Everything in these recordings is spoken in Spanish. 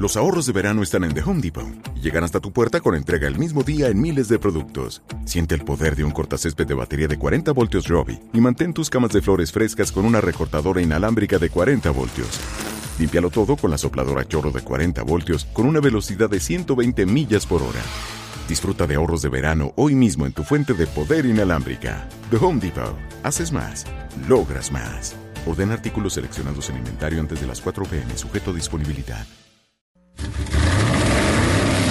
Los ahorros de verano están en The Home Depot y llegan hasta tu puerta con entrega el mismo día en miles de productos. Siente el poder de un cortacésped de batería de 40 voltios Robbie y mantén tus camas de flores frescas con una recortadora inalámbrica de 40 voltios. Límpialo todo con la sopladora chorro de 40 voltios con una velocidad de 120 millas por hora. Disfruta de ahorros de verano hoy mismo en tu fuente de poder inalámbrica. The Home Depot. Haces más. Logras más. Orden artículos seleccionados en inventario antes de las 4 pm, sujeto a disponibilidad.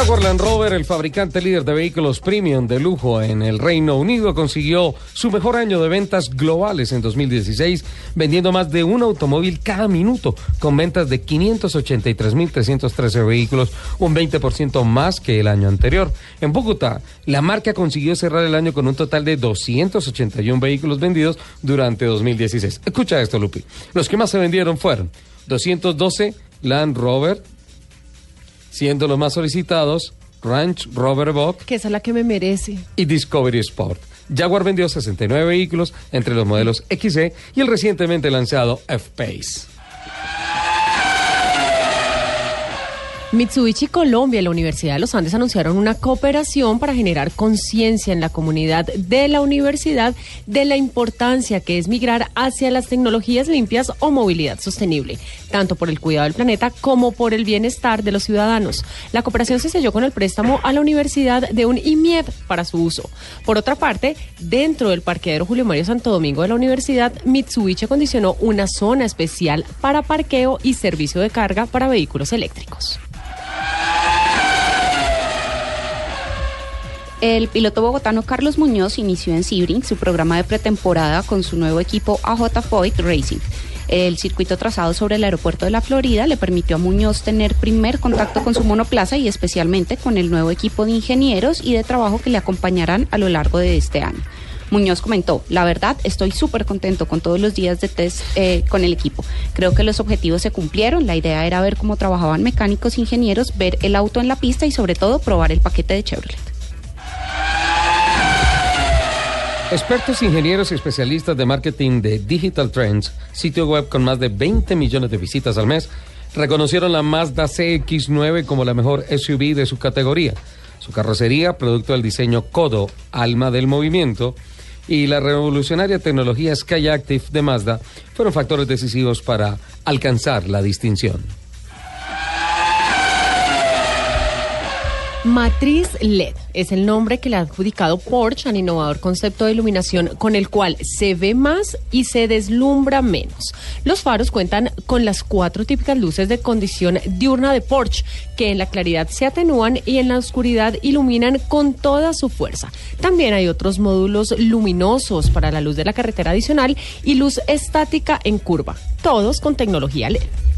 Jaguar Land Rover, el fabricante líder de vehículos premium de lujo en el Reino Unido, consiguió su mejor año de ventas globales en 2016, vendiendo más de un automóvil cada minuto, con ventas de 583.313 vehículos, un 20% más que el año anterior. En Bogotá, la marca consiguió cerrar el año con un total de 281 vehículos vendidos durante 2016. Escucha esto, Lupi. Los que más se vendieron fueron 212 Land Rover, siendo los más solicitados Ranch Rover Bock Que esa es la que me merece. y Discovery Sport. Jaguar vendió 69 vehículos entre los modelos XE y el recientemente lanzado F-Pace. Mitsubishi Colombia y la Universidad de los Andes anunciaron una cooperación para generar conciencia en la comunidad de la universidad de la importancia que es migrar hacia las tecnologías limpias o movilidad sostenible, tanto por el cuidado del planeta como por el bienestar de los ciudadanos. La cooperación se selló con el préstamo a la universidad de un IMIEP para su uso. Por otra parte, dentro del parqueadero Julio Mario Santo Domingo de la universidad, Mitsubishi acondicionó una zona especial para parqueo y servicio de carga para vehículos eléctricos. El piloto bogotano Carlos Muñoz inició en Sebring su programa de pretemporada con su nuevo equipo AJ Foyt Racing. El circuito trazado sobre el aeropuerto de la Florida le permitió a Muñoz tener primer contacto con su monoplaza y especialmente con el nuevo equipo de ingenieros y de trabajo que le acompañarán a lo largo de este año. Muñoz comentó, la verdad estoy súper contento con todos los días de test eh, con el equipo. Creo que los objetivos se cumplieron. La idea era ver cómo trabajaban mecánicos, ingenieros, ver el auto en la pista y sobre todo probar el paquete de Chevrolet. Expertos, ingenieros y especialistas de marketing de Digital Trends, sitio web con más de 20 millones de visitas al mes, reconocieron la Mazda CX9 como la mejor SUV de su categoría. Su carrocería, producto del diseño Kodo, alma del movimiento, y la revolucionaria tecnología Skyactiv de Mazda fueron factores decisivos para alcanzar la distinción. Matriz LED es el nombre que le ha adjudicado Porsche al innovador concepto de iluminación con el cual se ve más y se deslumbra menos. Los faros cuentan con las cuatro típicas luces de condición diurna de Porsche, que en la claridad se atenúan y en la oscuridad iluminan con toda su fuerza. También hay otros módulos luminosos para la luz de la carretera adicional y luz estática en curva, todos con tecnología LED.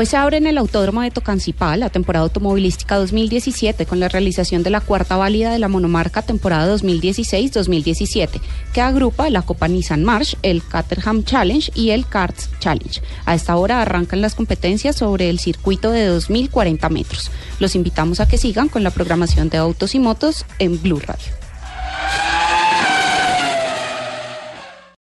Hoy se abre en el Autódromo de Tocancipá la temporada automovilística 2017 con la realización de la cuarta válida de la monomarca temporada 2016-2017, que agrupa la Copa Nissan March, el Caterham Challenge y el Karts Challenge. A esta hora arrancan las competencias sobre el circuito de 2.040 metros. Los invitamos a que sigan con la programación de autos y motos en Blue Radio.